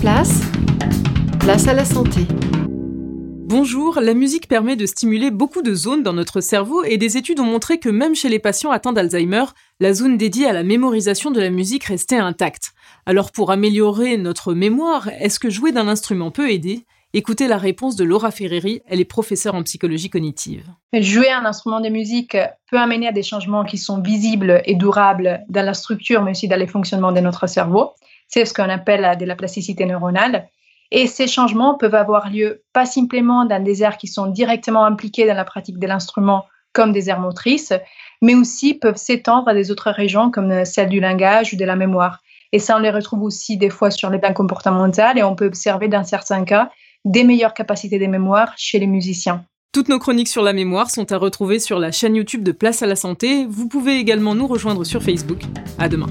place, place à la santé. Bonjour, la musique permet de stimuler beaucoup de zones dans notre cerveau et des études ont montré que même chez les patients atteints d'Alzheimer, la zone dédiée à la mémorisation de la musique restait intacte. Alors pour améliorer notre mémoire, est-ce que jouer d'un instrument peut aider? Écoutez la réponse de Laura Ferreri, elle est professeure en psychologie cognitive. Jouer un instrument de musique peut amener à des changements qui sont visibles et durables dans la structure, mais aussi dans les fonctionnements de notre cerveau. C'est ce qu'on appelle de la plasticité neuronale. Et ces changements peuvent avoir lieu pas simplement dans des aires qui sont directement impliquées dans la pratique de l'instrument, comme des aires motrices, mais aussi peuvent s'étendre à des autres régions comme celle du langage ou de la mémoire. Et ça, on les retrouve aussi des fois sur les plans comportementaux et on peut observer dans certains cas des meilleures capacités de mémoire chez les musiciens. Toutes nos chroniques sur la mémoire sont à retrouver sur la chaîne YouTube de Place à la Santé. Vous pouvez également nous rejoindre sur Facebook. À demain.